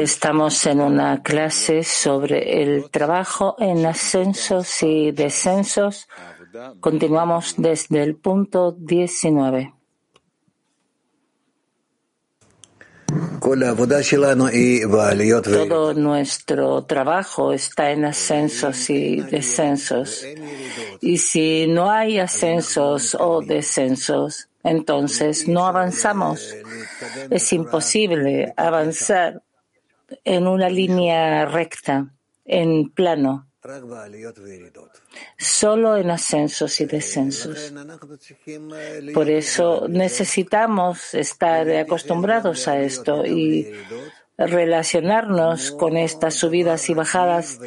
Estamos en una clase sobre el trabajo en ascensos y descensos. Continuamos desde el punto 19. Todo nuestro trabajo está en ascensos y descensos. Y si no hay ascensos o descensos, entonces no avanzamos. Es imposible avanzar en una línea recta, en plano, solo en ascensos y descensos. Por eso necesitamos estar acostumbrados a esto y relacionarnos con estas subidas y bajadas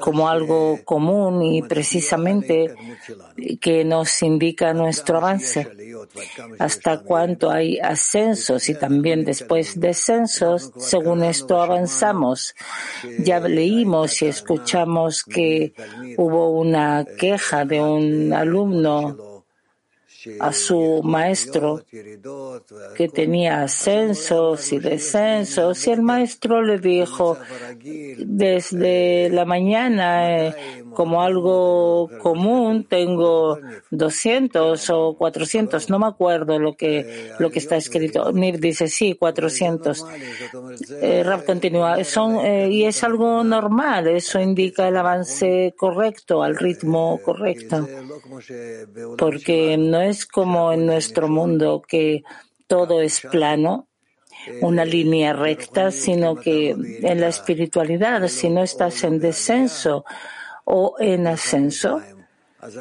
como algo común y precisamente que nos indica nuestro avance. Hasta cuánto hay ascensos y también después descensos, según esto avanzamos. Ya leímos y escuchamos que hubo una queja de un alumno a su maestro que tenía ascensos y descensos y el maestro le dijo desde la mañana eh, como algo común tengo 200 o 400 no me acuerdo lo que lo que está escrito Nir dice sí 400 eh, Rav continúa son eh, y es algo normal eso indica el avance correcto al ritmo correcto porque no es es como en nuestro mundo que todo es plano, una línea recta, sino que en la espiritualidad, si no estás en descenso o en ascenso,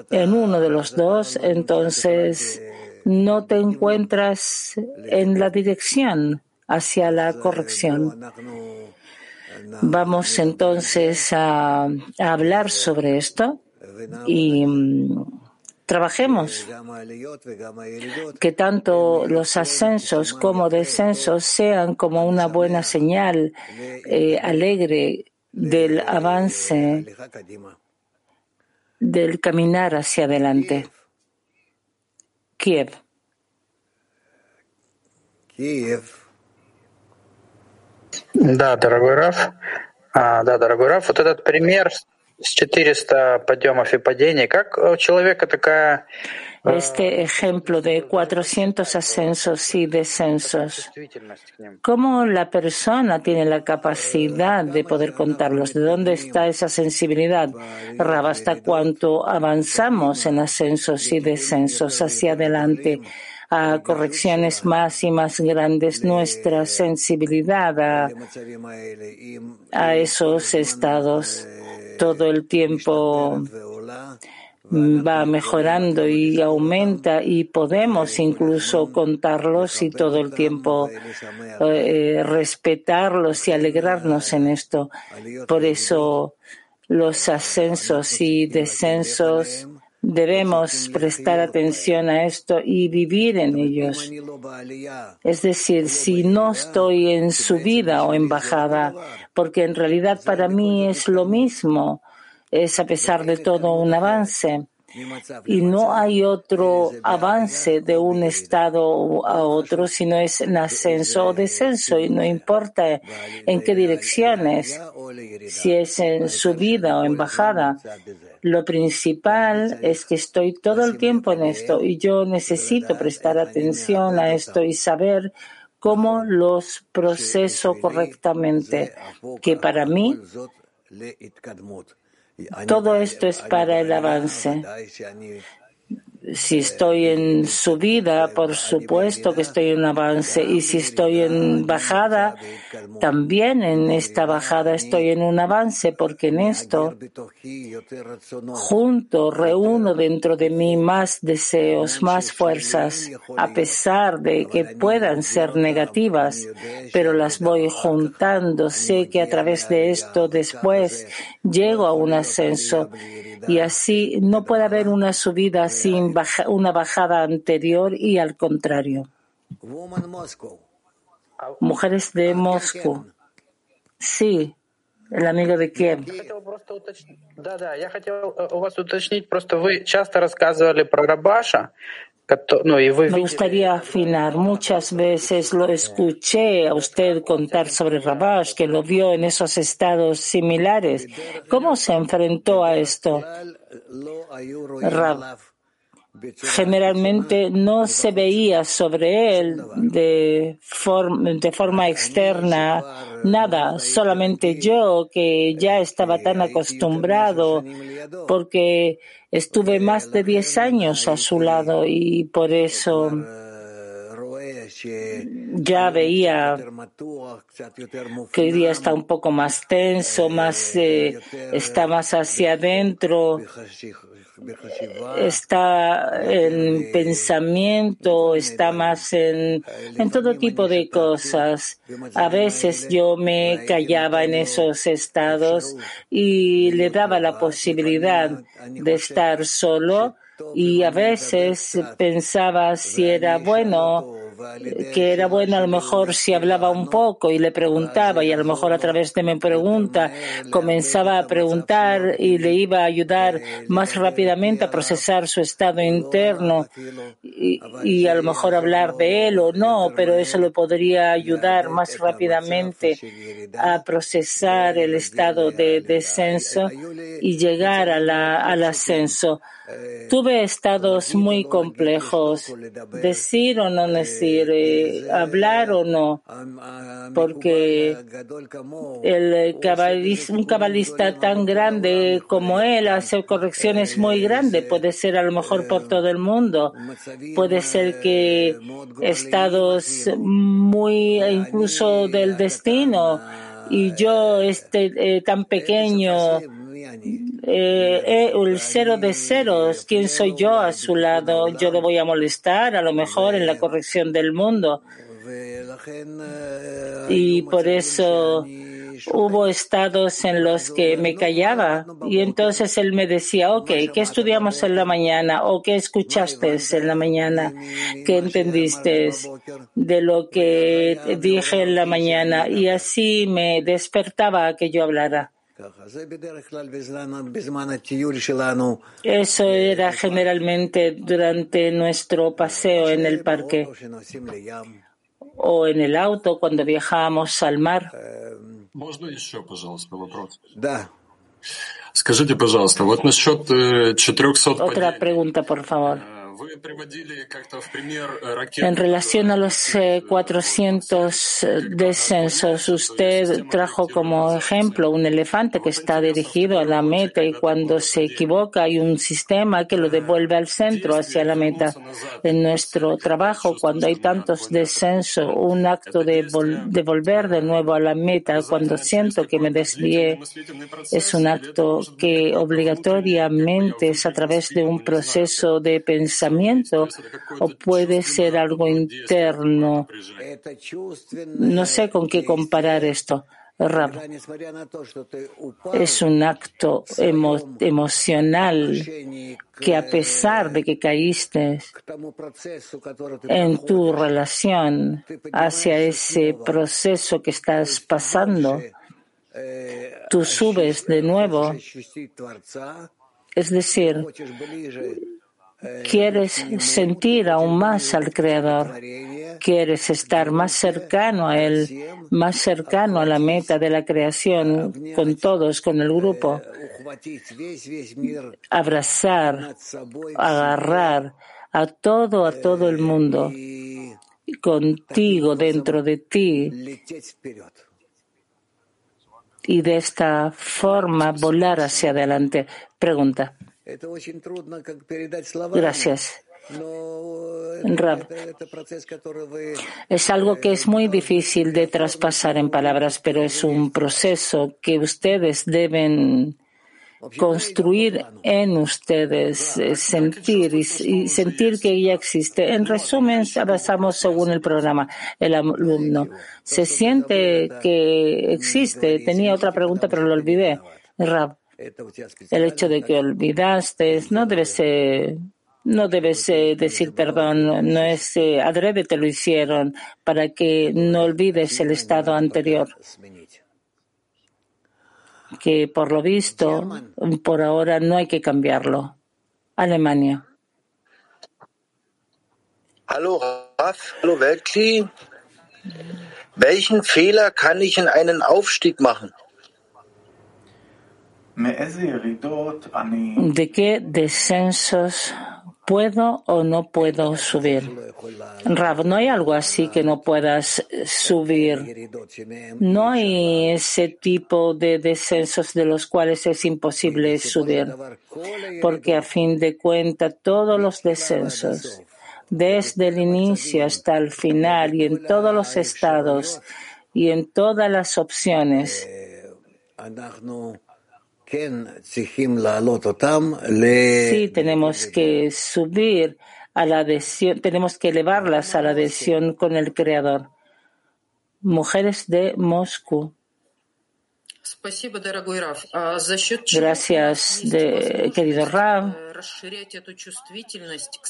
en uno de los dos, entonces no te encuentras en la dirección hacia la corrección. Vamos entonces a, a hablar sobre esto y trabajemos, que tanto los ascensos como descensos sean como una buena señal eh, alegre del avance, del caminar hacia adelante. Kiev. Kiev. Да, дорогой Раф, а, да, дорогой Раф, вот этот пример este ejemplo de 400 ascensos y descensos, ¿cómo la persona tiene la capacidad de poder contarlos? ¿De dónde está esa sensibilidad? Rab, ¿hasta cuánto avanzamos en ascensos y descensos hacia adelante? a correcciones más y más grandes nuestra sensibilidad a esos estados todo el tiempo va mejorando y aumenta y podemos incluso contarlos y todo el tiempo eh, respetarlos y alegrarnos en esto. Por eso los ascensos y descensos Debemos prestar atención a esto y vivir en ellos. Es decir, si no estoy en subida o en bajada, porque en realidad para mí es lo mismo, es a pesar de todo un avance y no hay otro avance de un estado a otro, sino es en ascenso o descenso, y no importa en qué direcciones, si es en subida o en bajada. Lo principal es que estoy todo el tiempo en esto y yo necesito prestar atención a esto y saber cómo los proceso correctamente, que para mí todo esto es para el avance si estoy en subida, por supuesto que estoy en avance. Y si estoy en bajada, también en esta bajada estoy en un avance, porque en esto, junto, reúno dentro de mí más deseos, más fuerzas, a pesar de que puedan ser negativas, pero las voy juntando. Sé que a través de esto después llego a un ascenso y así no puede haber una subida sin una bajada anterior y al contrario. Mujeres de Moscú. Sí, el amigo de Kiev. Me gustaría afinar. Muchas veces lo escuché a usted contar sobre Rabash, que lo vio en esos estados similares. ¿Cómo se enfrentó a esto? Rab generalmente no se veía sobre él de, forma externa nada, solamente yo que ya estaba tan acostumbrado porque estuve más de 10 años a su lado y por eso ya veía que hoy día está un poco más tenso, más eh, está más hacia adentro está en pensamiento, está más en, en todo tipo de cosas. A veces yo me callaba en esos estados y le daba la posibilidad de estar solo y a veces pensaba si era bueno que era bueno a lo mejor si hablaba un poco y le preguntaba y a lo mejor a través de mi pregunta comenzaba a preguntar y le iba a ayudar más rápidamente a procesar su estado interno y, a lo mejor hablar de él o no, pero eso le podría ayudar más rápidamente a procesar el estado de descenso y llegar a la, al ascenso. Tuve estados muy complejos, decir o no decir, eh, hablar o no, porque el cabalista, un cabalista tan grande como él hace correcciones muy grandes, puede ser a lo mejor por todo el mundo, puede ser que estados muy incluso del destino y yo este eh, tan pequeño eh, eh, el cero de ceros, ¿quién soy yo a su lado? Yo le voy a molestar, a lo mejor en la corrección del mundo. Y por eso hubo estados en los que me callaba y entonces él me decía, ok, ¿qué estudiamos en la mañana? ¿O qué escuchaste en la mañana? ¿Qué entendiste de lo que dije en la mañana? Y así me despertaba a que yo hablara. Eso era generalmente durante nuestro paseo en el parque. o en el auto cuando viajábamos al mar. Otra pregunta, por favor. En relación a los 400 eh, eh, descensos, usted trajo como ejemplo un elefante que está dirigido a la meta y cuando se equivoca hay un sistema que lo devuelve al centro, hacia la meta. En nuestro trabajo, cuando hay tantos descensos, un acto de, de volver de nuevo a la meta, cuando siento que me desvié, es un acto que obligatoriamente es a través de un proceso de pensamiento o puede ser algo interno. No sé con qué comparar esto. Es un acto emocional que a pesar de que caíste en tu relación hacia ese proceso que estás pasando, tú subes de nuevo. Es decir, Quieres sentir aún más al Creador. Quieres estar más cercano a Él, más cercano a la meta de la creación, con todos, con el grupo. Abrazar, agarrar a todo, a todo el mundo, contigo, dentro de ti. Y de esta forma volar hacia adelante. Pregunta. Gracias. Es algo que es muy difícil de traspasar en palabras, pero es un proceso que ustedes deben construir en ustedes, eh, sentir y, sentir que ya existe. En resumen, avanzamos según el programa. El alumno se siente que existe. Tenía otra pregunta, pero lo olvidé. Rab. El hecho de que olvidaste no debes, no debes decir perdón, no es adrede te lo hicieron para que no olvides el estado anterior. Que por lo visto, por ahora no hay que cambiarlo. Alemania. Hallo Raf, hallo Weltkli. Welchen Fehler kann ich in einen Aufstieg machen? ¿De qué descensos puedo o no puedo subir? Rav, no hay algo así que no puedas subir. No hay ese tipo de descensos de los cuales es imposible subir, porque a fin de cuentas todos los descensos, desde el inicio hasta el final y en todos los estados y en todas las opciones, Sí, tenemos que subir a la adhesión, tenemos que elevarlas a la adhesión con el Creador. Mujeres de Moscú. Gracias, querido Rav.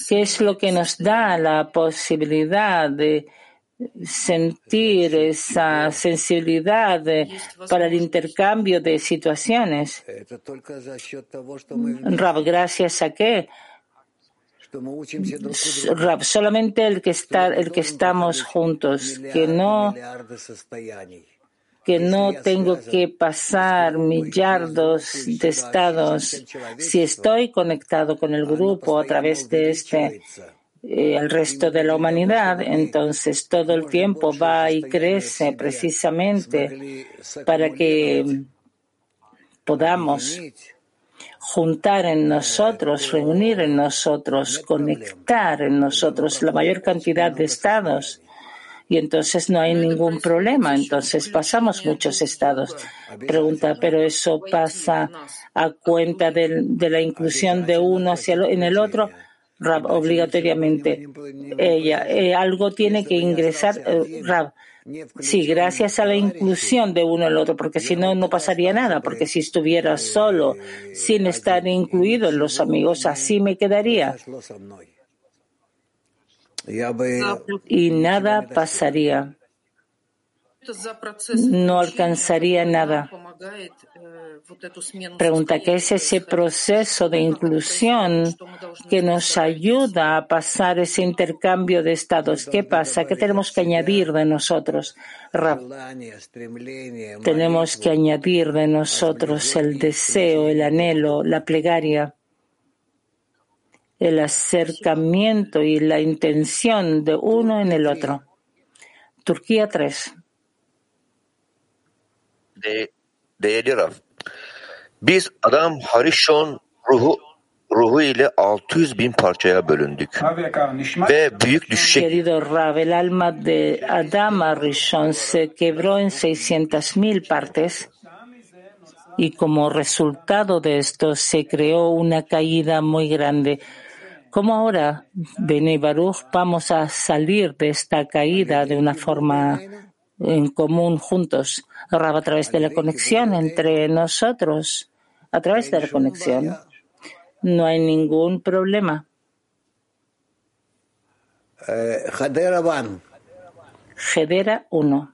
¿Qué es lo que nos da la posibilidad de sentir esa sensibilidad para el intercambio de situaciones. Rab, gracias a qué? Rab, solamente el que está, el que estamos juntos, que no que no tengo que pasar millardos de estados si estoy conectado con el grupo a través de este eh, el resto de la humanidad, entonces todo el tiempo va y crece precisamente para que podamos juntar en nosotros, reunir en nosotros, conectar en nosotros la mayor cantidad de estados. Y entonces no hay ningún problema. Entonces pasamos muchos estados. Pregunta, pero eso pasa a cuenta de, la inclusión de uno hacia en el otro Rab, obligatoriamente. Ella, eh, algo tiene que ingresar, eh, Rab. Sí, gracias a la inclusión de uno al otro, porque si no, no pasaría nada, porque si estuviera solo, sin estar incluido en los amigos, así me quedaría. Y nada pasaría no alcanzaría nada. Pregunta, ¿qué es ese proceso de inclusión que nos ayuda a pasar ese intercambio de estados? ¿Qué pasa? ¿Qué tenemos que añadir de nosotros? Tenemos que añadir de nosotros el deseo, el anhelo, la plegaria, el acercamiento y la intención de uno en el otro. Turquía 3 de, değerli Raf. Biz adam Harishon ruhu ruhu ile 600 bin parçaya bölündük. Ve büyük düşüşe... Querido Rav, el alma de Adam Harishon se quebró en 600 mil partes y como resultado de esto se creó una caída muy grande. ¿Cómo ahora, Bene Baruch, vamos a salir de esta caída de una forma en común juntos, a través de la conexión entre nosotros, a través de la conexión. No hay ningún problema. Gedera 1.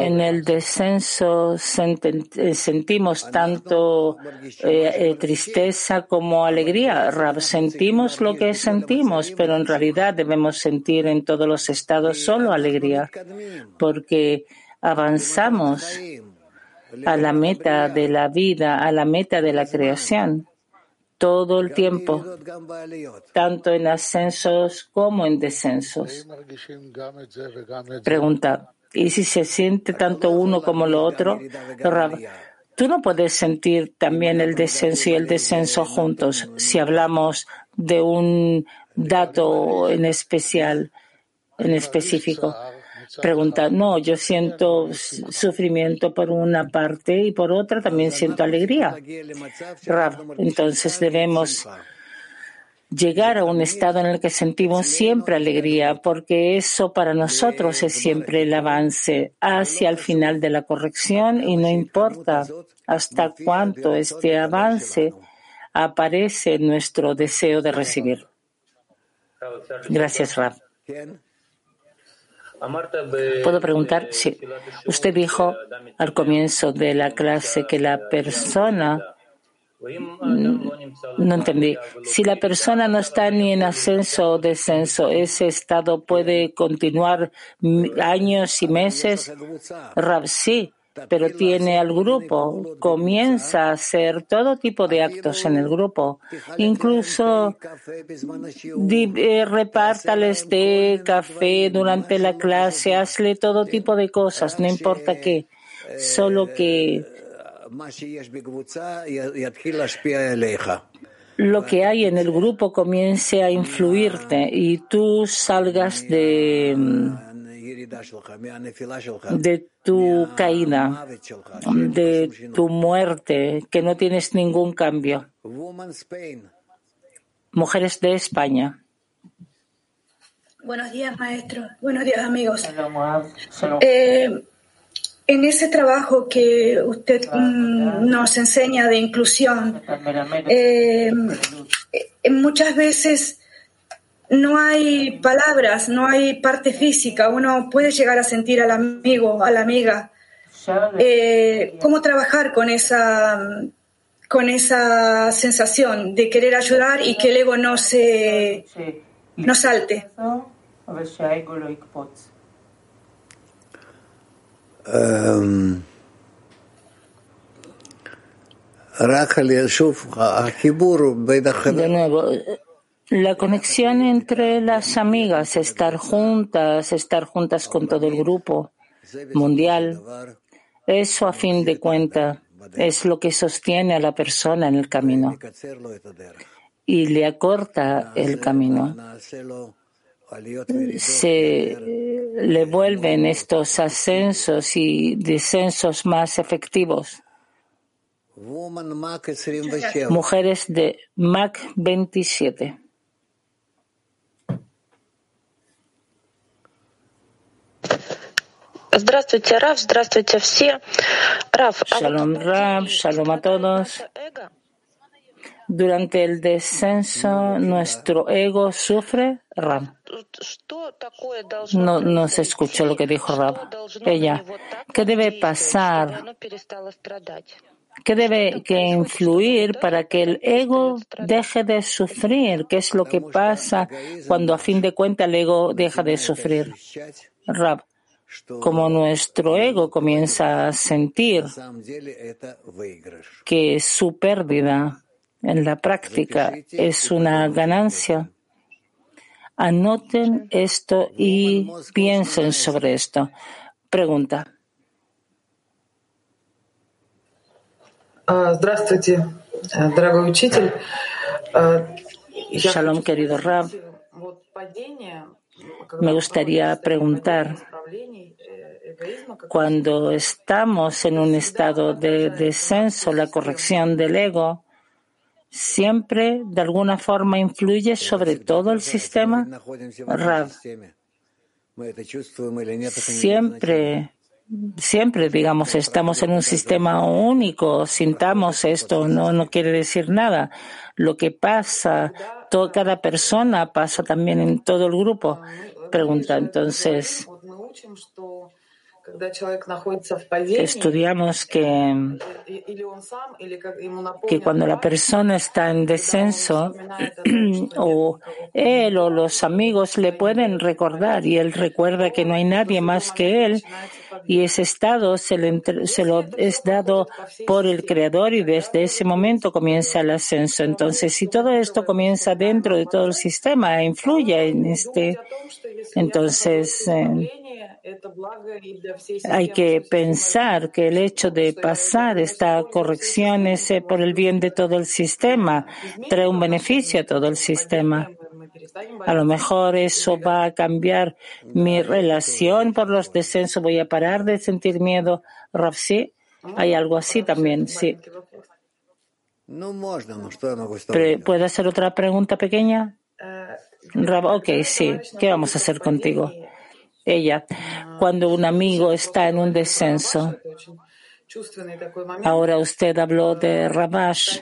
En el descenso sentimos tanto eh, tristeza como alegría. Sentimos lo que sentimos, pero en realidad debemos sentir en todos los estados solo alegría, porque avanzamos a la meta de la vida, a la meta de la creación todo el tiempo, tanto en ascensos como en descensos. Pregunta, ¿y si se siente tanto uno como lo otro? Tú no puedes sentir también el descenso y el descenso juntos si hablamos de un dato en especial, en específico. Pregunta, no, yo siento sufrimiento por una parte y por otra también siento alegría. entonces debemos llegar a un estado en el que sentimos siempre alegría, porque eso para nosotros es siempre el avance hacia el final de la corrección y no importa hasta cuánto este avance aparece en nuestro deseo de recibir. Gracias, Rab. ¿Puedo preguntar? Sí. Usted dijo al comienzo de la clase que la persona No entendí. Si la persona no está ni en ascenso o descenso, ese estado puede continuar años y meses. Rab, sí, pero tiene al grupo. Comienza a hacer todo tipo de actos en el grupo. Incluso eh, repártales té, café durante la clase, hazle todo tipo de cosas, no importa qué. Solo que lo que hay en el grupo comience a influirte y tú salgas de, de tu caída, de tu muerte, que no tienes ningún cambio. Mujeres de España. Buenos días, maestro. Buenos días, amigos. Eh, en ese trabajo que usted mm, nos enseña de inclusión, eh, eh, muchas veces no hay palabras, no hay parte física. Uno puede llegar a sentir al amigo, a la amiga. Eh, ¿Cómo trabajar con esa, con esa sensación de querer ayudar y que el ego no se no salte? De nuevo, la conexión entre las amigas, estar juntas, estar juntas con todo el grupo mundial, eso a fin de cuentas es lo que sostiene a la persona en el camino y le acorta el camino se le vuelven estos ascensos y descensos más efectivos. Mujeres de MAC 27. Здравствуйте, Раф, здравствуйте все. Раф, Shalom, Raf, shalom a todos. Durante el descenso, nuestro ego sufre, Ram. No, no se escuchó lo que dijo Rab. Ella, ¿qué debe pasar? ¿Qué debe que influir para que el ego deje de sufrir? ¿Qué es lo que pasa cuando a fin de cuentas el ego deja de sufrir? Rab, como nuestro ego comienza a sentir que su pérdida en la práctica es una ganancia. Anoten esto y piensen sobre esto. Pregunta. Здравствуйте, дорогой учитель. Shalom, querido Rab. Me gustaría preguntar, cuando estamos en un estado de descenso, la corrección del ego, siempre de alguna forma influye sobre todo el sistema? Rav, siempre, siempre, digamos, estamos en un sistema único, sintamos esto, no, no quiere decir nada. Lo que pasa, todo, cada persona pasa también en todo el grupo. Pregunta, entonces, Estudiamos que, que cuando la persona está en descenso, o él o los amigos le pueden recordar y él recuerda que no hay nadie más que él y ese estado se, se lo es dado por el Creador y desde ese momento comienza el ascenso. Entonces, si todo esto comienza dentro de todo el sistema, influye en este, entonces eh, hay que pensar que el hecho de pasar esta corrección es eh, por el bien de todo el sistema, trae un beneficio a todo el sistema. A lo mejor eso va a cambiar mi relación por los descensos, voy a parar de sentir miedo. Rafsi, hay algo así también, sí. ¿Puedo hacer otra pregunta pequeña? Ok, sí. ¿Qué vamos a hacer contigo? ella cuando un amigo está en un descenso. Ahora usted habló de Rabash.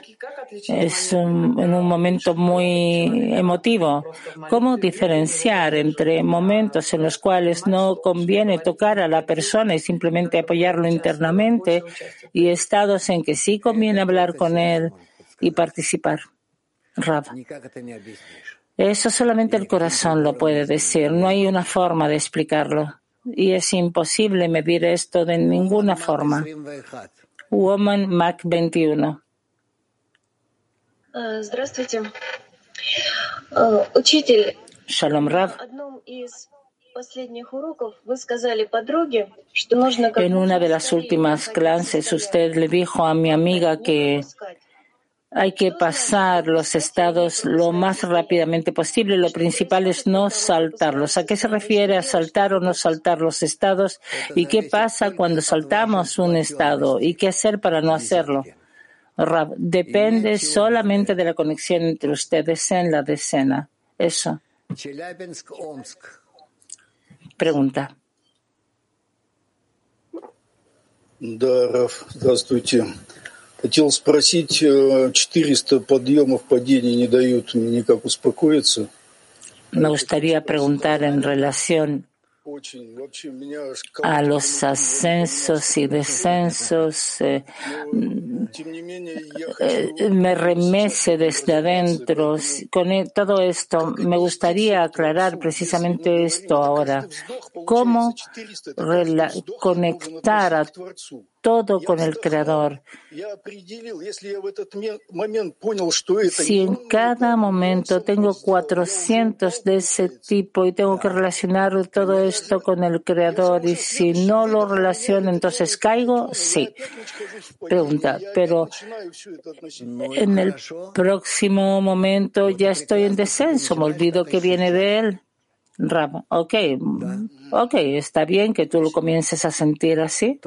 Es un, en un momento muy emotivo. ¿Cómo diferenciar entre momentos en los cuales no conviene tocar a la persona y simplemente apoyarlo internamente y estados en que sí conviene hablar con él y participar. Rab. Eso solamente el corazón lo puede decir. No hay una forma de explicarlo y es imposible medir esto de ninguna forma. Woman Mac 21. Shalom Rav. En una de las últimas clases usted le dijo a mi amiga que hay que pasar los estados lo más rápidamente posible. Lo principal es no saltarlos. ¿A qué se refiere a saltar o no saltar los estados? ¿Y qué pasa cuando saltamos un estado? ¿Y qué hacer para no hacerlo? Rab, depende solamente de la conexión entre ustedes en la decena. Eso. Челябинск, Омск. Pregunta. Да, Раф, здравствуйте. Хотел спросить, э, 400 подъемов падений не дают мне никак успокоиться. Me gustaría preguntar en relación Очень. Вообще меня аж a колотит los ascensos y descensos. eh, Но, Тем не менее, я eh, хочу... me remece desde adentro. Con e- todo esto, me gustaría aclarar precisamente esto ahora. ¿Cómo rela- conectar a todo con el Creador. Si en cada momento tengo 400 de ese tipo y tengo que relacionar todo esto con el Creador y si no lo relaciono entonces caigo, sí. Pregunta, pero en el próximo momento ya estoy en descenso, me olvido que viene de él. Rama, ok, Ok, está bien que tú lo comiences a sentir así.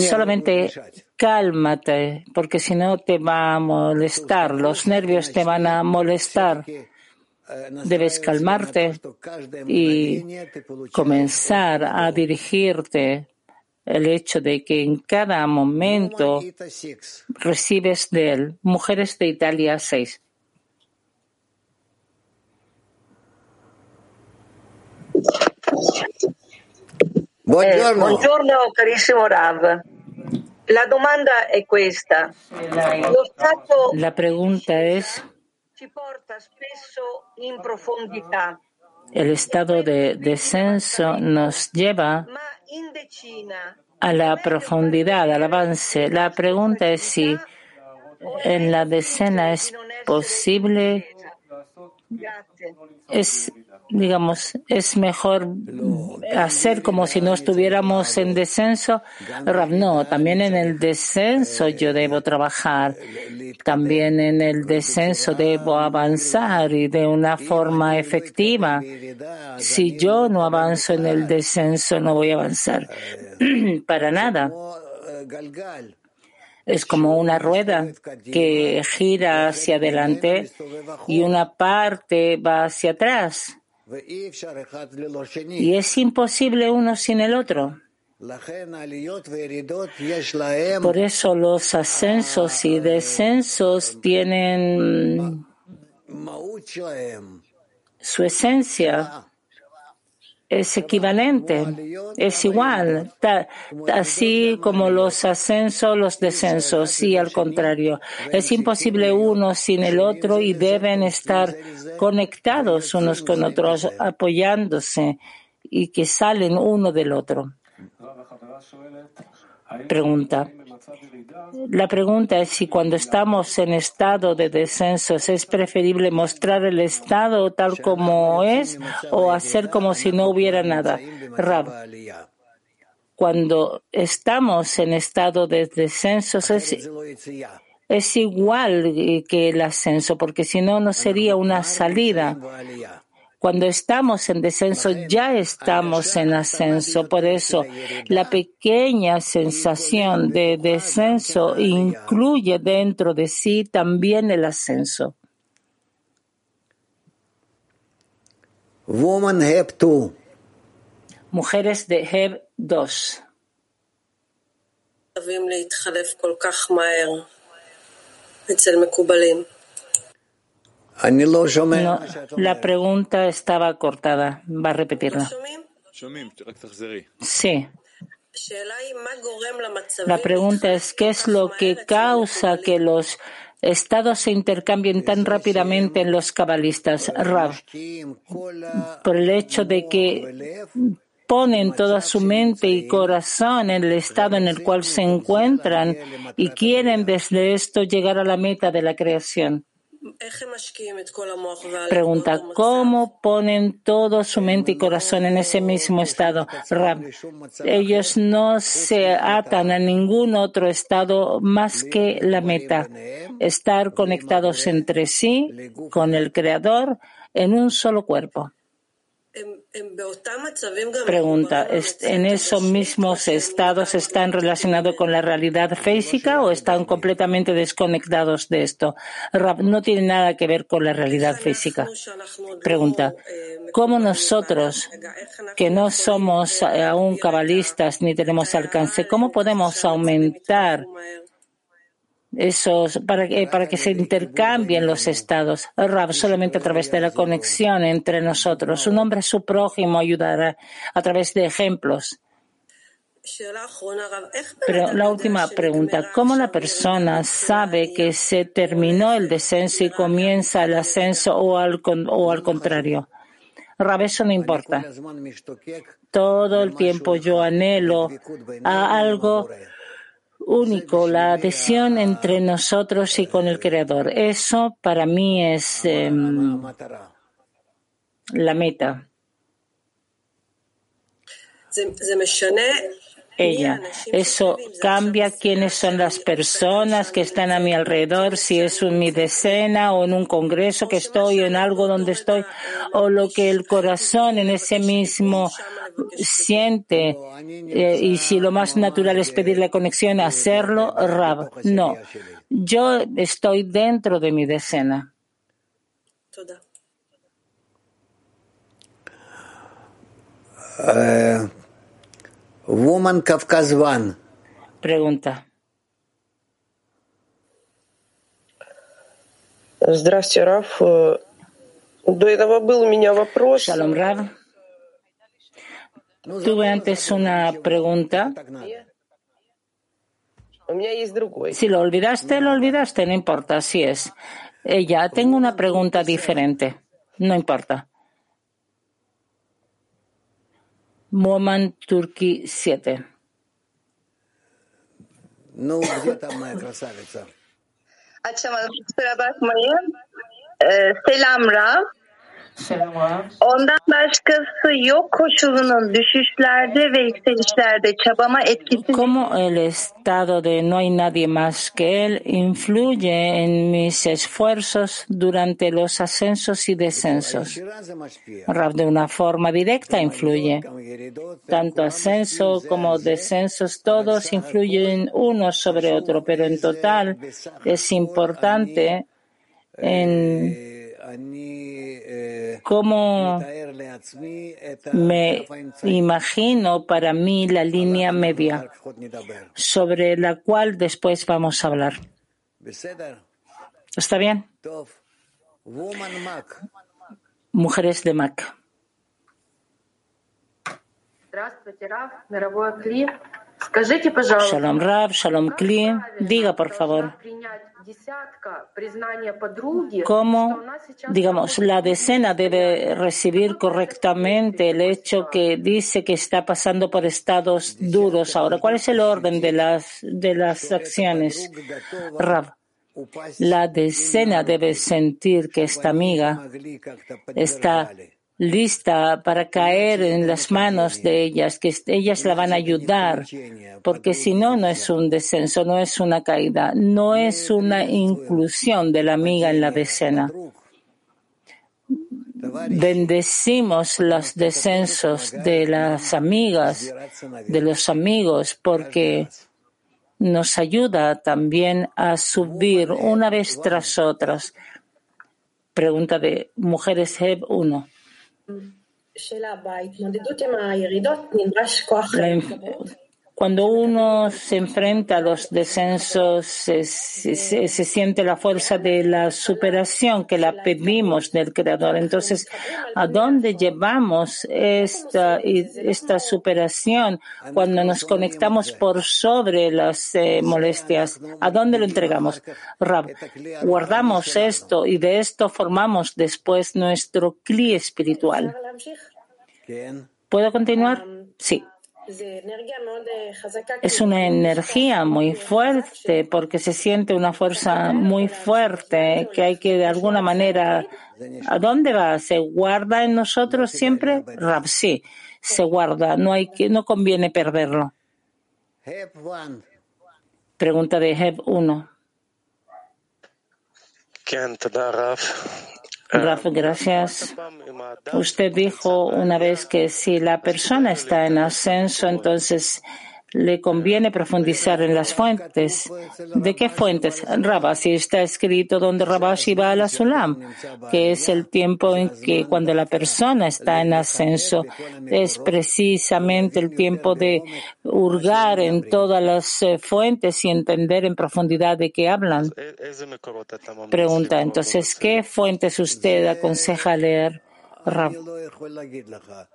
Solamente cálmate, porque si no te va a molestar, los nervios te van a molestar. Debes calmarte y comenzar a dirigirte el hecho de que en cada momento recibes de él. Mujeres de Italia 6. Eh, Buongiorno. buongiorno carissimo Rav. La domanda è questa. Lo stato La pregunta es, ci porta spesso in profondità, el estado de descenso nos lleva a la profundidad, al avance. La pregunta es si en la decena es posible, es, digamos, es mejor hacer como si no estuviéramos en descenso. No, también en el descenso yo debo trabajar, también en el descenso debo avanzar y de una forma efectiva. Si yo no avanzo en el descenso, no voy a avanzar para nada. Es como una rueda que gira hacia adelante y una parte va hacia atrás. Y es imposible uno sin el otro. Por eso los ascensos y descensos tienen su esencia es equivalente, es igual, así como los ascensos, los descensos, y al contrario. Es imposible uno sin el otro y deben estar conectados unos con otros, apoyándose y que salen uno del otro. Pregunta. La pregunta es si cuando estamos en estado de descenso es preferible mostrar el estado tal como es o hacer como si no hubiera nada. Rab, cuando estamos en estado de descenso es igual que el ascenso, porque si no, no sería una salida. בעלייה. Cuando estamos en descenso, ya estamos en ascenso. Por eso, la pequeña sensación de descenso incluye dentro de sí también el ascenso. Woman have two. Mujeres de Heb 2. חייבים להתחלף כל כך מהר אצל מקובלים. La pregunta estaba cortada. Va a repetirla. Sí. La pregunta es, ¿qué es lo que causa que los estados se intercambien tan rápidamente en los cabalistas, Rab? Por el hecho de que ponen toda su mente y corazón en el estado en el cual se encuentran y quieren desde esto llegar a la meta de la creación. Pregunta, ¿cómo ponen todo su mente y corazón en ese mismo estado? ellos no se atan a ningún otro estado más que la meta, estar conectados entre sí, con el Creador, en un solo cuerpo. Pregunta, ¿en esos mismos estados están relacionados con la realidad física o están completamente desconectados de esto? no tiene nada que ver con la realidad física. Pregunta, ¿cómo nosotros, que no somos aún cabalistas ni tenemos alcance, cómo podemos aumentar esos, para, que, para que se intercambien los estados. Rab, solamente a través de la conexión entre nosotros. Un hombre su prójimo ayudará a través de ejemplos. Pero la última pregunta, ¿cómo la persona sabe que se terminó el descenso y comienza el ascenso o al, o al contrario? Rab, eso no importa. Todo el tiempo yo anhelo a algo único, la adhesión entre nosotros y con el Creador. Eso para mí es em, la meta ella. Eso cambia quiénes son las personas que están a mi alrededor, si es en mi decena o en un congreso que estoy o en algo donde estoy, o lo que el corazón en ese mismo siente. Eh, y si lo más natural es pedir la conexión, hacerlo, Rab. No. Yo estoy dentro de mi decena. Uh, Woman Kafkaz One. Pregunta. Здравствуйте, Раф. До этого был у меня вопрос. Shalom, Rav. Tuve antes una pregunta. Si lo olvidaste, lo olvidaste, no importa, así es. Ella, tengo una pregunta diferente. No importa. Moman Turkey 7. Ну, где там моя красавица? Açamadım kusura bakmayın. Ee, selam Rav. Ondan başkası yok koşulunun düşüşlerde ve yükselişlerde çabama etkisi. Como el estado de no hay nadie más que él influye en mis esfuerzos durante los ascensos y descensos. De una forma directa influye. Tanto ascenso como descensos, todos influyen uno sobre otro, pero en total es importante en cómo me imagino para mí la línea media sobre la cual después vamos a hablar. ¿Está bien? Mujeres de Mac. Shalom Rab, Shalom Kli. Diga, por favor. ¿Cómo, digamos, la decena debe recibir correctamente el hecho que dice que está pasando por estados duros ahora? ¿Cuál es el orden de las, de las acciones? Rab, la decena debe sentir que esta amiga está lista para caer en las manos de ellas, que ellas la van a ayudar, porque si no, no es un descenso, no es una caída, no es una inclusión de la amiga en la decena. Bendecimos los descensos de las amigas, de los amigos, porque nos ayuda también a subir una vez tras otras. Pregunta de Mujeres Heb 1. שלה בהתמודדות עם הירידות נדרש כוח גבוה. Cuando uno se enfrenta a los descensos, se, se, se, siente la fuerza de la superación que la pedimos del Creador. Entonces, ¿a dónde llevamos esta, esta superación cuando nos conectamos por sobre las eh, molestias? ¿A dónde lo entregamos? Rab, guardamos esto y de esto formamos después nuestro cli espiritual. ¿Puedo continuar? Sí. Es una energía muy fuerte porque se siente una fuerza muy fuerte que hay que de alguna manera. ¿A dónde va? ¿Se guarda en nosotros siempre? Rab, sí, se guarda. No hay que, no conviene perderlo. Pregunta de Heb 1. Rafa, gracias. Usted dijo una vez que si la persona está en ascenso, entonces le conviene profundizar en las fuentes. ¿De qué fuentes? Rabashi está escrito donde Rabashi va a la Sulam, que es el tiempo en que cuando la persona está en ascenso, es precisamente el tiempo de hurgar en todas las eh, fuentes y entender en profundidad de qué hablan. Pregunta, entonces, ¿qué fuentes usted aconseja leer?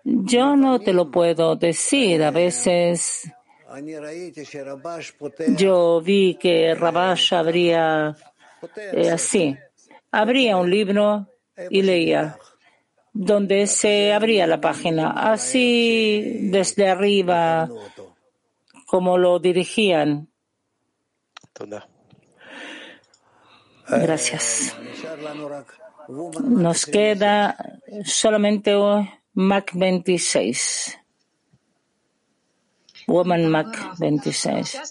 Yo no te lo puedo decir. A veces yo vi que Rabash habría eh, así, abría un libro y leía, donde se abría la página, así desde arriba, como lo dirigían. Gracias. Nos queda solamente Mac 26. Woman Mac 26.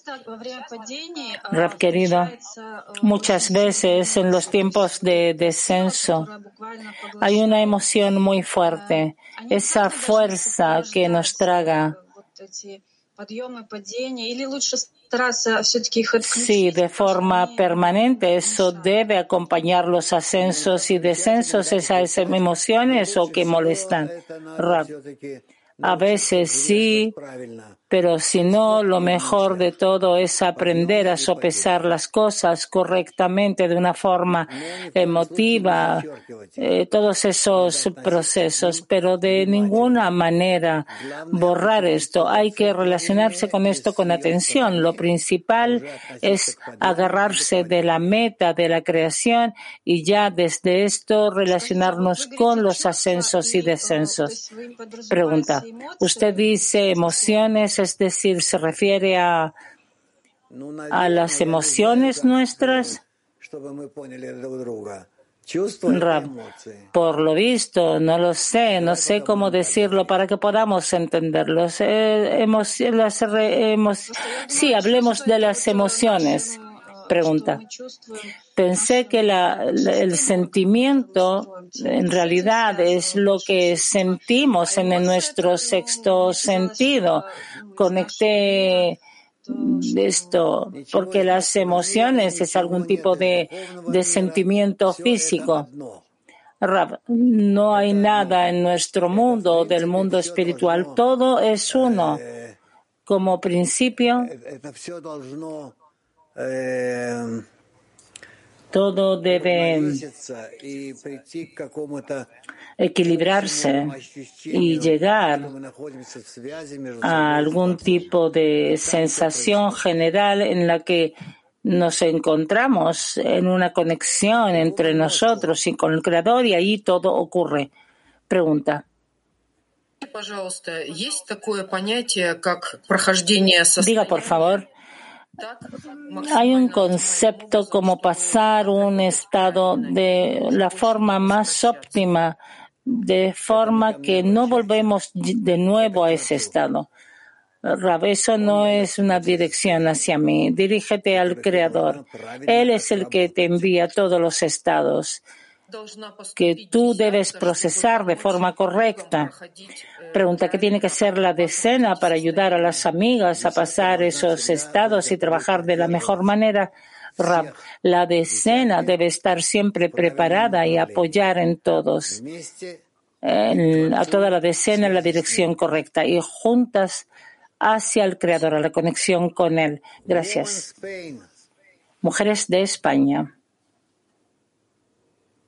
Rap querido, muchas veces en los tiempos de descenso hay una emoción muy fuerte, esa fuerza que nos traga. Sí, de forma permanente. Eso debe acompañar los ascensos y descensos, esas emociones o que molestan. Rap. A veces sí, pero si no, lo mejor de todo es aprender a sopesar las cosas correctamente de una forma emotiva, eh, todos esos procesos, pero de ninguna manera borrar esto. Hay que relacionarse con esto con atención. Lo principal es agarrarse de la meta de la creación y ya desde esto relacionarnos con los ascensos y descensos. Pregunta. Usted dice emociones, es decir, se refiere a, a las emociones nuestras. por lo visto, no lo sé, no sé cómo decirlo para que podamos entenderlo. Eh, sí, hablemos de las emociones. Pregunta. Pensé que el sentimiento en realidad es lo que sentimos en nuestro sexto sentido. Conecté esto porque las emociones es algún tipo de, de sentimiento físico. no hay nada en nuestro mundo, del mundo espiritual. Todo es uno. Como principio, todo debe equilibrarse y llegar a algún tipo de sensación general en la que nos encontramos en una conexión entre nosotros y con el Creador y ahí todo ocurre. Pregunta. Diga, por favor. Hay un concepto como pasar un estado de la forma más óptima, de forma que no volvemos de nuevo a ese estado. Rab, eso no es una dirección hacia mí. Dirígete al Creador. Él es el que te envía todos los estados que tú debes procesar de forma correcta. Pregunta, ¿qué tiene que ser la decena para ayudar a las amigas a pasar esos estados y trabajar de la mejor manera? la decena debe estar siempre preparada y apoyar en todos, a toda la decena en la dirección correcta y juntas hacia el Creador, a la conexión con Él. Gracias. Mujeres de España.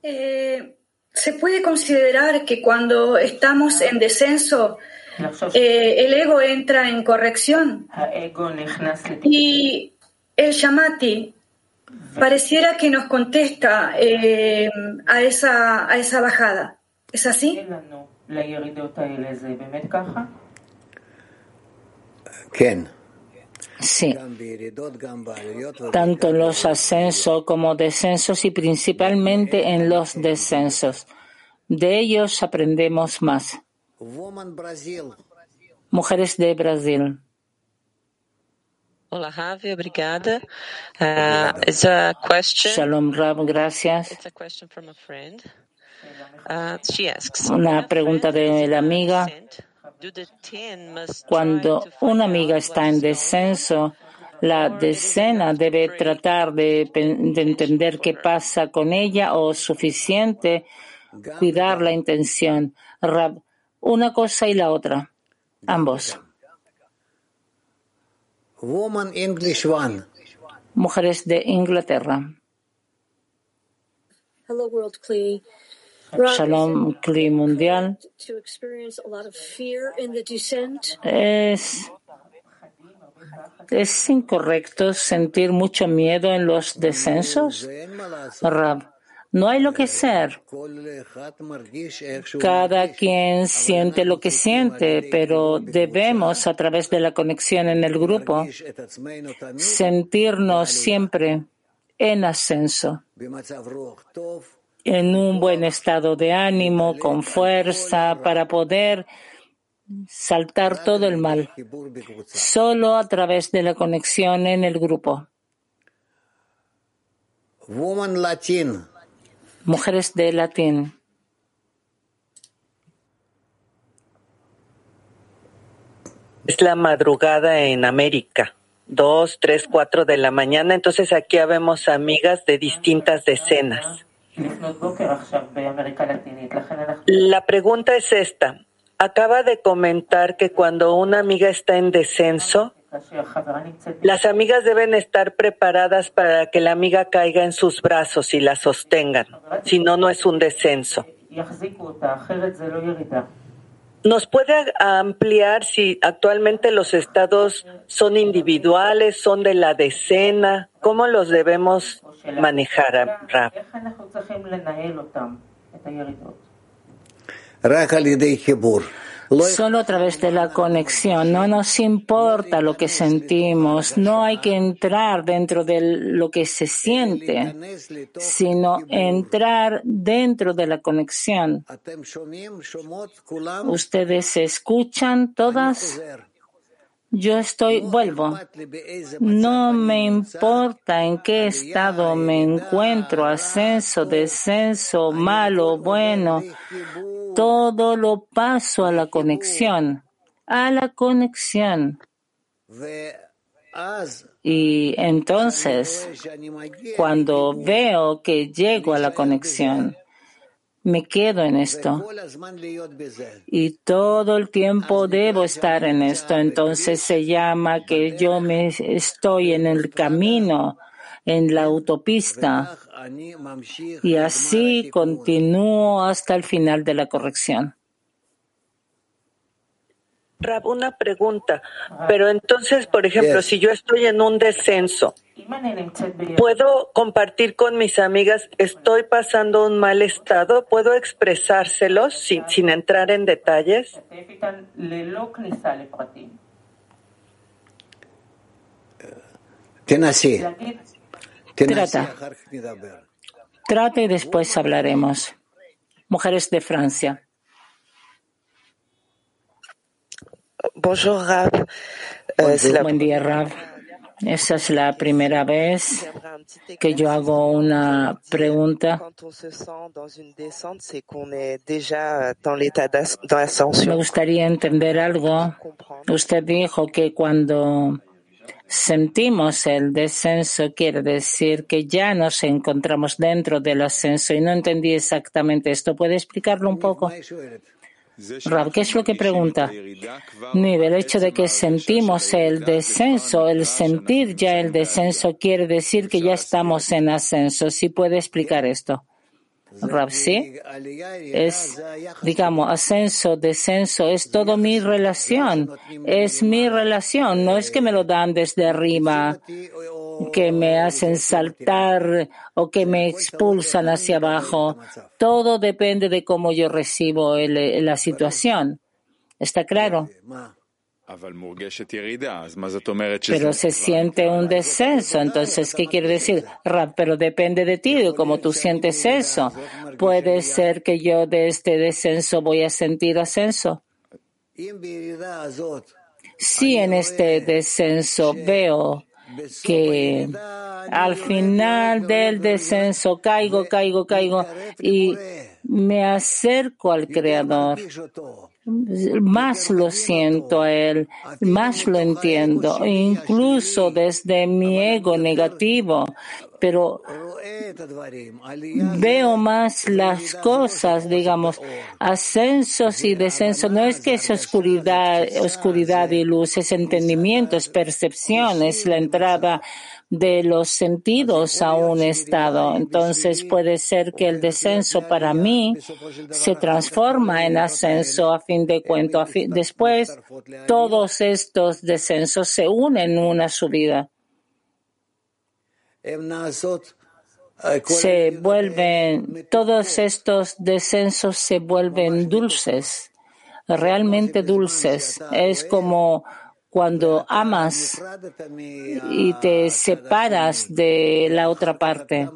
Eh, ¿Se puede considerar que cuando estamos en descenso, eh, el ego entra en corrección? Y el Shamati pareciera que nos contesta eh, a, esa, a esa bajada. ¿Es así? Ken. Sí, tanto en los ascensos como descensos y principalmente en los descensos. De ellos aprendemos más. Mujeres de Brasil. Hola Javi, obrigada. Uh, it's a question. Shalom Rav, gracias. It's a question from a friend. Uh, she asks, Una pregunta de la amiga. Cuando una amiga está en descenso, la decena debe tratar de, de, entender qué pasa con ella o suficiente cuidar la intención. Una cosa y la otra. Ambos. Woman English One. Mujeres de Inglaterra. Hello, World. Shalom Kli Mundial. Es, es incorrecto sentir mucho miedo en los descensos. Rab, no hay lo que ser. Cada quien siente lo que siente, pero debemos, a través de la conexión en el grupo, sentirnos siempre en ascenso, en un buen estado de ánimo, con fuerza, para poder saltar todo el mal, solo a través de la conexión en el grupo. Woman Latin. Mujeres de Latín. Es la madrugada en América, dos, tres, cuatro de la mañana. Entonces aquí habemos amigas de distintas decenas. La pregunta es esta. Acaba de comentar que cuando una amiga está en descenso, las amigas deben estar preparadas para que la amiga caiga en sus brazos y la sostengan, si no, no es un descenso. ¿Nos puede ampliar si actualmente los estados son individuales, son de la decena? ¿Cómo los debemos manejar, Rab? Solo a través de la conexión. No nos importa lo que sentimos. No hay que entrar dentro de lo que se siente, sino entrar dentro de la conexión. Ustedes escuchan todas. Yo estoy, vuelvo. No me importa en qué estado me encuentro, ascenso, descenso, malo, bueno. Todo lo paso a la conexión, a la conexión. Y entonces, cuando veo que llego a la conexión, me quedo en esto. Y todo el tiempo debo estar en esto. Entonces se llama que yo me estoy en el camino, en la autopista. Y así continúo hasta el final de la corrección. Rab, una pregunta. Pero entonces, por ejemplo, si yo estoy en un descenso, ¿puedo compartir con mis amigas, estoy pasando un mal estado? ¿Puedo expresárselos sin, sin entrar en detalles? Trata. Trata y después hablaremos. Mujeres de Francia. Bonjour, Rab. Buen día, Rab. Esa es la primera vez que yo hago una pregunta. Me gustaría entender algo. Usted dijo que cuando sentimos el descenso quiere decir que ya nos encontramos dentro del ascenso y no entendí exactamente esto. ¿Puede explicarlo un poco? Rab, ¿qué es lo que pregunta? el hecho de que sentimos el descenso, el sentir ya el descenso quiere decir que ya estamos en ascenso. ¿Sí puede explicar esto? Rab, sí. Es, digamos, ascenso, descenso, es todo mi relación. Es mi relación. No es que me lo dan desde arriba, que me hacen saltar o que me expulsan hacia abajo. Todo depende de cómo yo recibo la situación. ¿Está claro? Pero se siente un descenso, entonces, ¿qué quiere decir? Pero depende de ti, como tú sientes eso. Puede ser que yo de este descenso voy a sentir ascenso. Si en este descenso veo que al final del descenso caigo, caigo, caigo y me acerco al Creador más lo siento a Él, más lo entiendo, incluso desde mi ego negativo, pero veo más las cosas, digamos, ascensos y descensos. No es que es oscuridad, oscuridad y luz, es entendimiento, es percepción, es la entrada de los sentidos a un estado. Entonces puede ser que el descenso para mí se transforma en ascenso a fin de cuentas. Después todos estos descensos se unen en una subida. Se vuelven, todos estos descensos se vuelven dulces, realmente dulces. Es como cuando amas y te separas de la otra parte.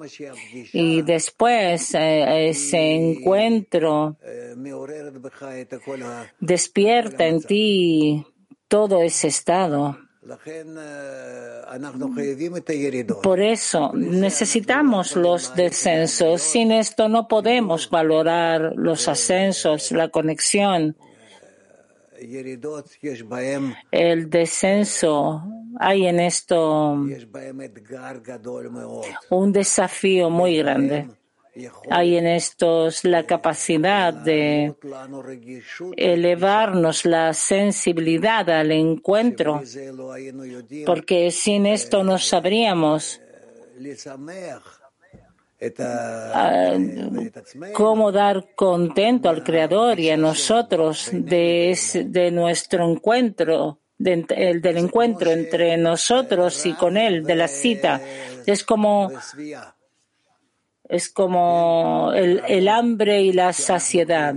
Y después eh, ese encuentro despierta en ti todo ese estado. Por eso necesitamos los descensos. Sin esto no podemos valorar los ascensos, la conexión el descenso, hay en esto un desafío muy grande. Hay en estos la capacidad de elevarnos la sensibilidad al encuentro, porque sin esto no sabríamos Ah, cómo dar contento al Creador y a nosotros de, de nuestro encuentro, el del encuentro entre nosotros y con Él, de la cita. Es como, es como el, hambre y la saciedad,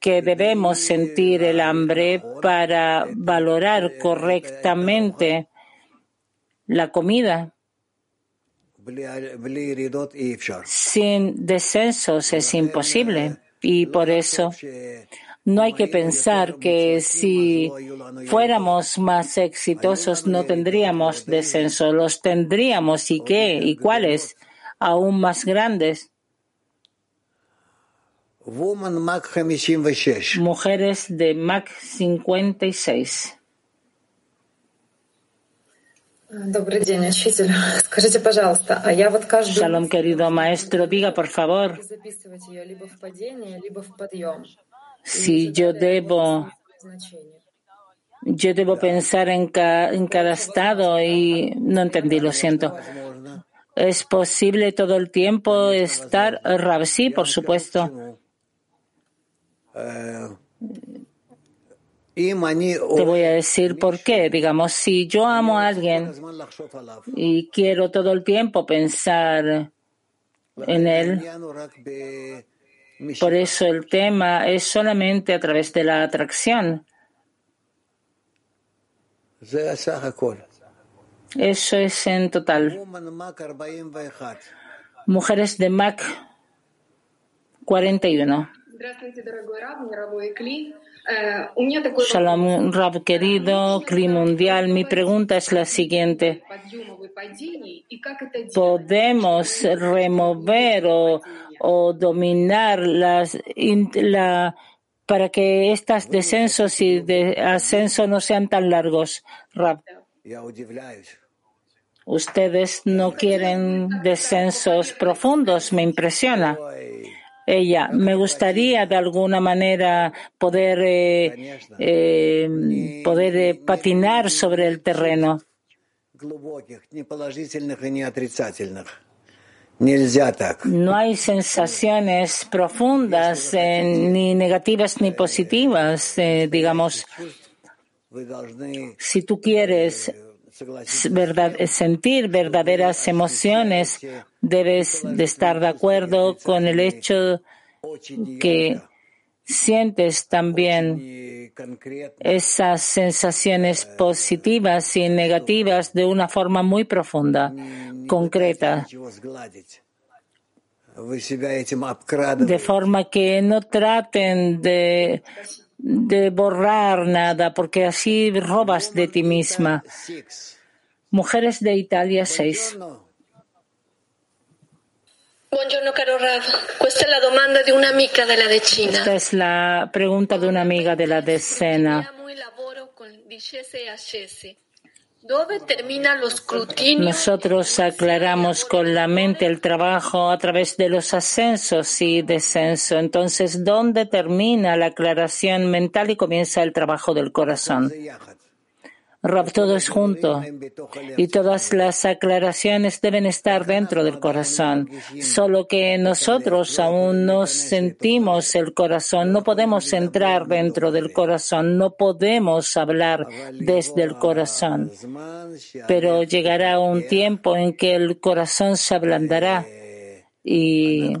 que debemos sentir el hambre para valorar correctamente la comida sin descensos es imposible y por eso no hay que pensar que si fuéramos más exitosos no tendríamos descenso. Los tendríamos y qué y cuáles aún más grandes. Mujeres de Mac 56. Shalom, querido maestro, diga por favor si yo debo yo debo pensar en, en cada estado y no entendí, lo siento. ¿Es posible todo el tiempo estar Rab? Sí, por supuesto. Te voy a decir por qué. Digamos, si yo amo a alguien y quiero todo el tiempo pensar en él, por eso el tema es solamente a través de la atracción. Eso es en total. Mujeres de Mac 41. Shalom, Rab querido, Cli Mundial. Mi pregunta es la siguiente. ¿Podemos remover o, dominar las, la, para que estos descensos y de ascenso no sean tan largos, Rab? Ustedes no quieren descensos profundos, me impresiona. Ella, me gustaría de alguna manera poder, eh, eh, poder eh, patinar sobre el terreno. No hay sensaciones profundas, ni negativas ni positivas, digamos. Si tú quieres verdad, sentir verdaderas emociones, debes de estar de acuerdo con el hecho que sientes también esas sensaciones positivas y negativas de una forma muy profunda, concreta. De forma que no traten de de borrar nada, porque así robas de ti misma. Mujeres de Italia 6. Buongiorno caro Rav, questa è la domanda di un'amica della decina. Esta es la pregunta de una amiga de la decena. Nosotros aclaramos con la mente el trabajo a través de los ascensos y descensos. Entonces, ¿dónde termina la aclaración mental y comienza el trabajo del corazón? Rab, todo es junto y todas las aclaraciones deben estar dentro del corazón. Solo que nosotros aún no sentimos el corazón, no podemos entrar dentro del corazón, no podemos hablar desde el corazón. Pero llegará un tiempo en que el corazón se ablandará y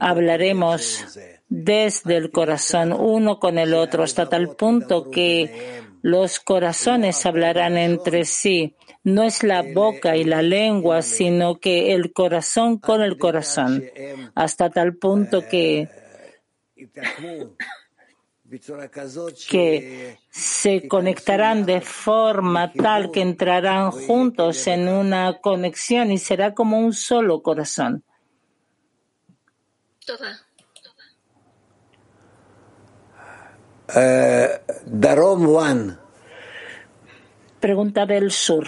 hablaremos desde el corazón uno con el otro hasta tal punto que los corazones hablarán entre sí. No es la boca y la lengua, sino que el corazón con el corazón, hasta tal punto que, que se conectarán de forma tal que entrarán juntos en una conexión y será como un solo corazón. Eh, Darom One. Pregunta del sur.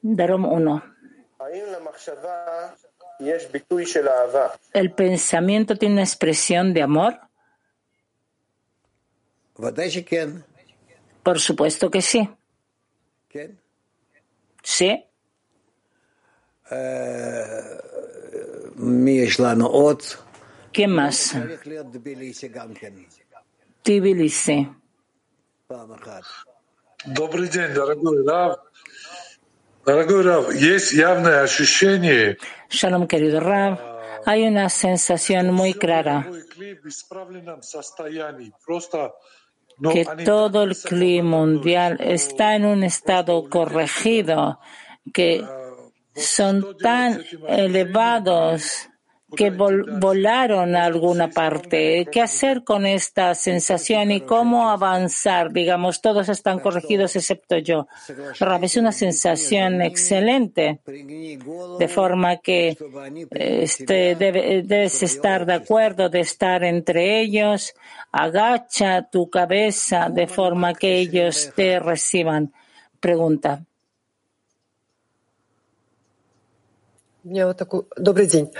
Darom 1. ¿El pensamiento tiene una expresión de amor? Por supuesto que sí. Sí. ¿Qué más? Tbilisi. Добрый день, дорогой Рав. Дорогой Рав, есть явное ощущение. Shalom, querido Rav. Hay una sensación muy clara que todo el clima mundial está en un estado corregido, que son tan elevados que volaron a alguna parte. ¿Qué hacer con esta sensación y cómo avanzar? Digamos, todos están corregidos excepto yo. Rab, es una sensación excelente, de forma que este, debes estar de acuerdo de estar entre ellos. Agacha tu cabeza de forma que ellos te reciban. Pregunta. Добрый день.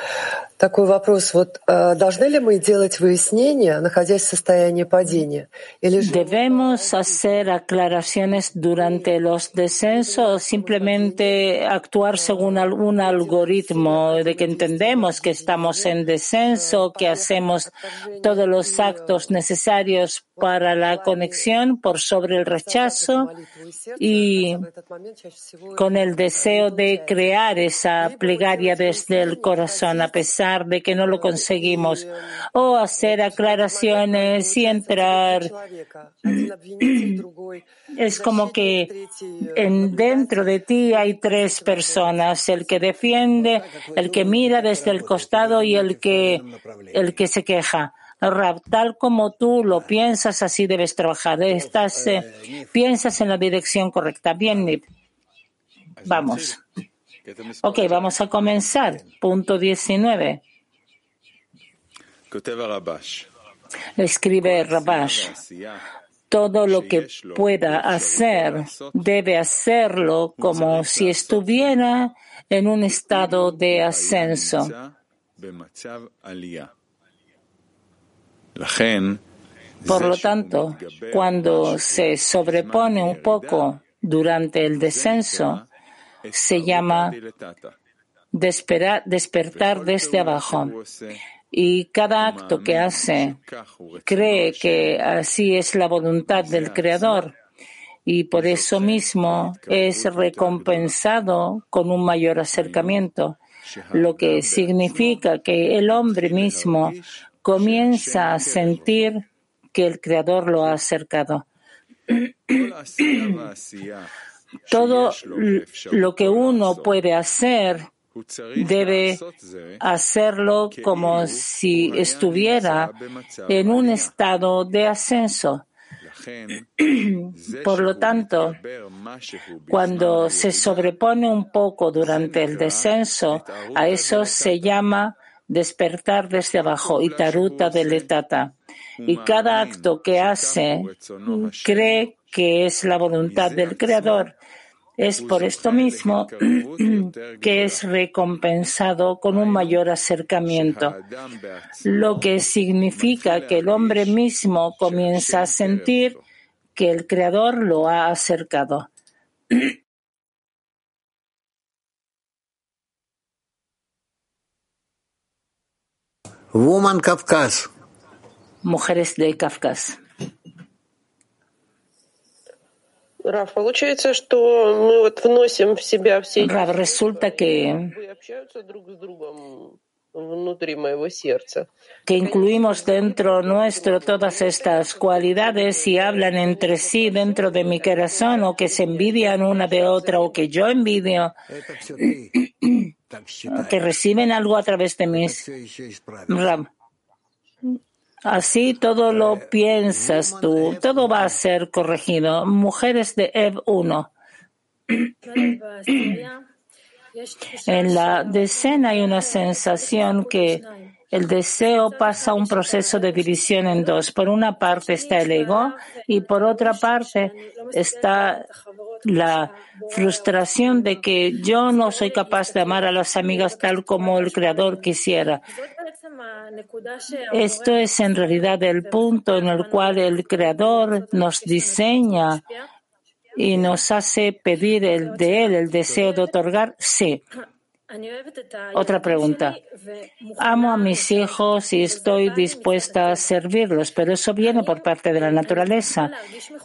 Такой вопрос. Вот должны ли мы делать выяснения, находясь в состоянии падения? Или же... ¿Debemos hacer aclaraciones durante los descensos o simplemente actuar según algún algoritmo de que entendemos que estamos en descenso, que hacemos todos los actos necesarios para la conexión por sobre el rechazo y con el deseo de crear esa plegaria desde el corazón a pesar de que no lo conseguimos, o hacer aclaraciones y entrar. Es como que en, dentro de ti hay tres personas, el que defiende, el que mira desde el costado y el que, el que se queja. tal como tú lo piensas, así debes trabajar. Estás, eh, piensas en la dirección correcta. Bien, Nip. Vamos. Ok, vamos a comenzar. Punto 19. Escribe Rabash. Todo lo que pueda hacer debe hacerlo como si estuviera en un estado de ascenso. Por lo tanto, cuando se sobrepone un poco durante el descenso, se llama despertar desde abajo. Y cada acto que hace cree que así es la voluntad del Creador. Y por eso mismo es recompensado con un mayor acercamiento, lo que significa que el hombre mismo comienza a sentir que el Creador lo ha acercado. Todo lo que uno puede hacer debe hacerlo como si estuviera en un estado de ascenso. Por lo tanto, cuando se sobrepone un poco durante el descenso, a eso se llama despertar desde abajo y taruta de letata. Y cada acto que hace cree que es la voluntad del Creador. Es por esto mismo que es recompensado con un mayor acercamiento, lo que significa que el hombre mismo comienza a sentir que el Creador lo ha acercado. Woman Kafkas. Mujeres de Kafkas. Раф, получается, что мы вот вносим в себя все Рав, resulta que общаются друг с другом внутри моего сердца. que incluimos dentro nuestro todas estas cualidades y hablan entre sí dentro de mi corazón o que se envidian una de otra o que yo envidio, que reciben algo a través de mis. Ram. Así todo lo piensas tú, todo va a ser corregido. Mujeres de Ev 1. En la decena hay una sensación que el deseo pasa a un proceso de división en dos. Por una parte está el ego y por otra parte está la frustración de que yo no soy capaz de amar a las amigas tal como el Creador quisiera. Esto es en realidad el punto en el cual el Creador nos diseña y nos hace pedir el de Él el deseo de otorgar. Sí. Otra pregunta. Amo a mis hijos y estoy dispuesta a servirlos, pero eso viene por parte de la naturaleza.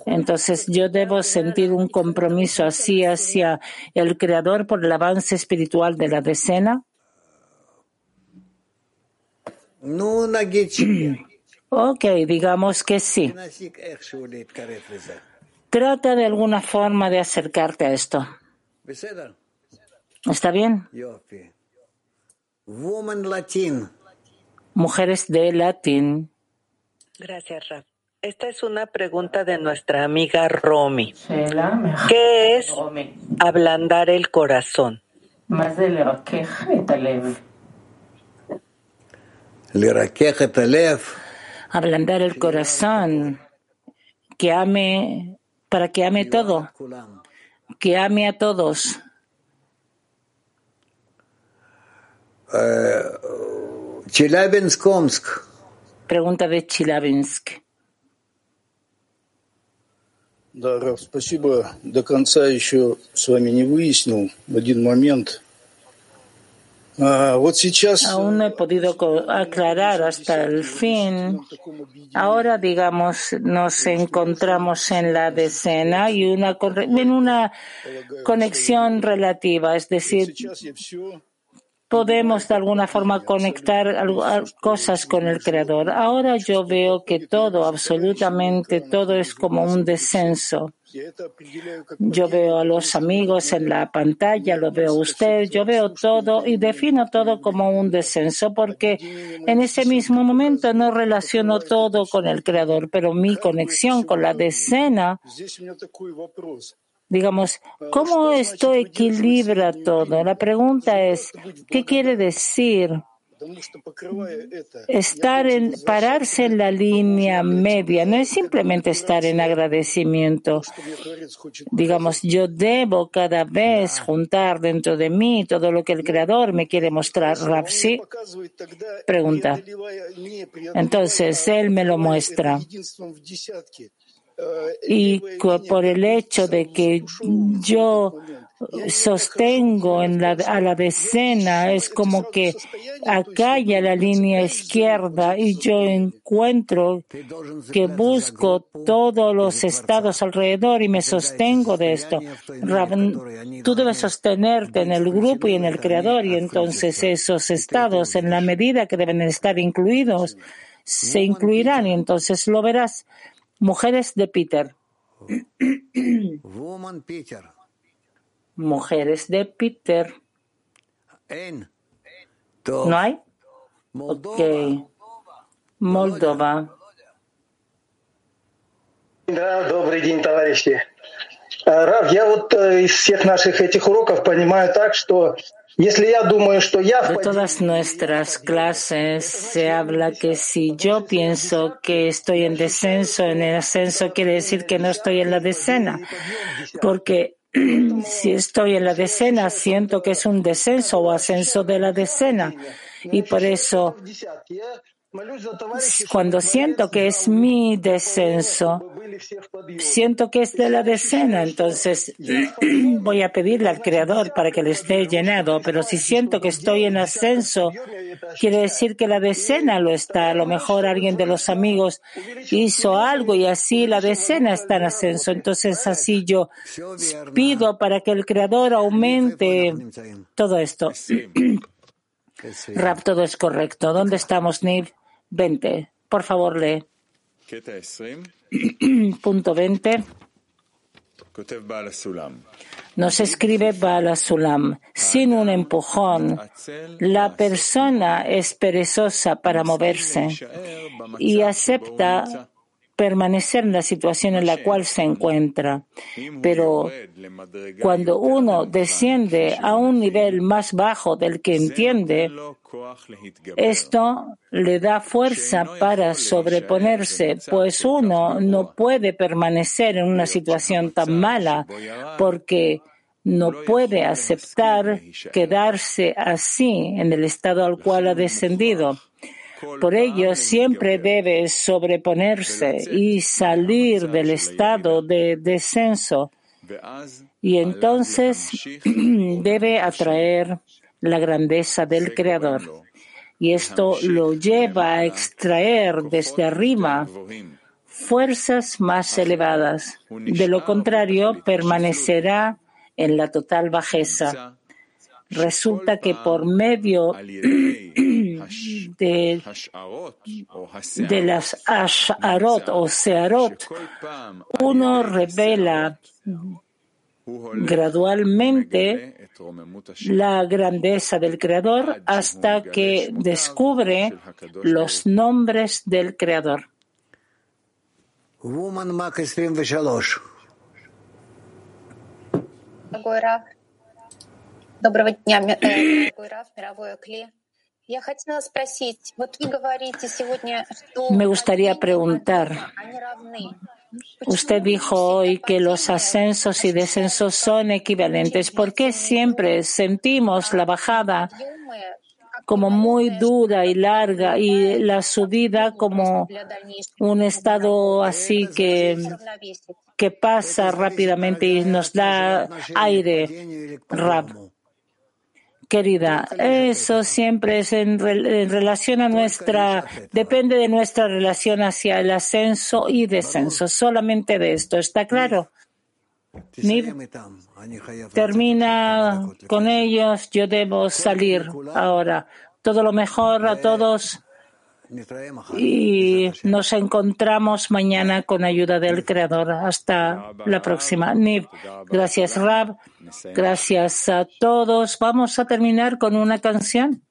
Entonces yo debo sentir un compromiso así hacia el Creador por el avance espiritual de la decena. Ok, digamos que sí. Trata de alguna forma de acercarte a esto. ¿Está bien? Mujeres de latín. Gracias, Raf. Esta es una pregunta de nuestra amiga Romy. ¿Qué es ablandar el corazón? Ablandar el corazón, que ame, para que ame todo, que ame a todos. Челябинск, Омск. Pregunta de Chilabinsk. Да, Раф, спасибо. До конца еще с вами не выяснил один момент. А, вот сейчас... Aún no he podido aclarar hasta el fin. Ahora, digamos, nos encontramos en la decena y una, en una conexión relativa, es decir, podemos de alguna forma conectar cosas con el Creador. Ahora yo veo que todo, absolutamente todo es como un descenso. Yo veo a los amigos en la pantalla, lo veo usted, yo veo todo y defino todo como un descenso porque en ese mismo momento no relaciono todo con el Creador, pero mi conexión con la decena Digamos, ¿cómo esto equilibra todo? La pregunta es, ¿qué quiere decir estar en, pararse en la línea media no es simplemente estar en agradecimiento. Digamos, yo debo cada vez juntar dentro de mí todo lo que el Creador me quiere mostrar. Rapsi pregunta. Entonces, Él me lo muestra. Y por el hecho de que yo sostengo a la decena, es como que acá hay la línea izquierda y yo encuentro que busco todos los estados alrededor y me sostengo de esto. tú debes sostenerte en el grupo y en el creador y entonces esos estados, en la medida que deben estar incluidos, se incluirán y entonces lo verás. Mujeres de Peter. Mujeres de Peter. ¿No hay? Ok. Moldova. Да, добрый день, товарищи. Рав, я вот из всех наших этих уроков понимаю так, что De todas nuestras clases se habla que si yo pienso que estoy en descenso, en el ascenso quiere decir que no estoy en la decena, porque si estoy en la decena siento que es un descenso o ascenso de la decena. Y por eso cuando siento que es mi descenso, siento que es de la decena, entonces voy a pedirle al Creador para que le esté llenado, pero si siento que estoy en ascenso, quiere decir que la decena lo está. A lo mejor alguien de los amigos hizo algo y así la decena está en ascenso. Entonces así yo pido para que el Creador aumente todo esto. Rap, todo es correcto. ¿Dónde estamos, Niv? 20. Por favor, lee. Punto 20. Nos escribe Bala Sulam. Sin un empujón, la persona es perezosa para moverse y acepta permanecer en la situación en la cual se encuentra. Pero cuando uno desciende a un nivel más bajo del que entiende, esto le da fuerza para sobreponerse, pues uno no puede permanecer en una situación tan mala porque no puede aceptar quedarse así en el estado al cual ha descendido. Por ello, siempre debe sobreponerse y salir del estado de descenso y entonces debe atraer la grandeza del Creador. Y esto lo lleva a extraer desde arriba fuerzas más elevadas. De lo contrario, permanecerá en la total bajeza. Resulta que por medio de, de las Asharot o Searot, uno revela gradualmente la grandeza del Creador hasta que descubre los nombres del Creador. Доброго дня, дорогой Раф, мировое кле. Me gustaría preguntar, usted dijo hoy que los ascensos y descensos son equivalentes. ¿Por qué siempre sentimos la bajada como muy dura y larga y la subida como un estado así que, que pasa rápidamente y nos da aire? Querida. Eso siempre es en, relación a nuestra, depende de nuestra relación hacia el ascenso y descenso. Solamente de esto, ¿está claro? termina con ellos, yo debo salir ahora. Todo lo mejor a todos y nos encontramos mañana con ayuda del Creador. Hasta la próxima. Niv, gracias Rab, gracias a todos. Vamos a terminar con una canción.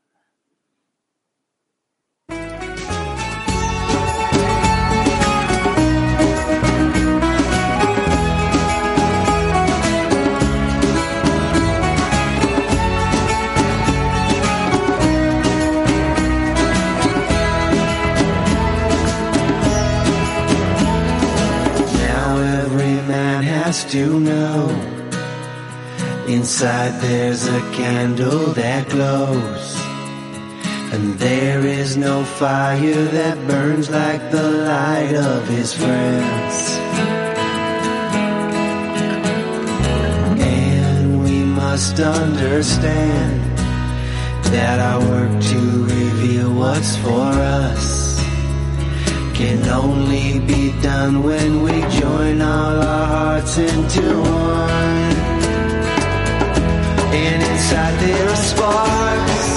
To know. Inside there's a candle that glows. And there is no fire that burns like the light of his friends. And we must understand that our work to reveal what's for us can only be done when we join all our hearts into one. And inside there are sparks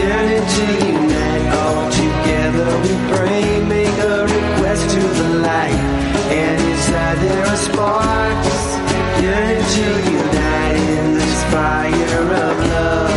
yearning to unite. All together we pray, make a request to the light. And inside there are sparks yearning to unite in this fire of love.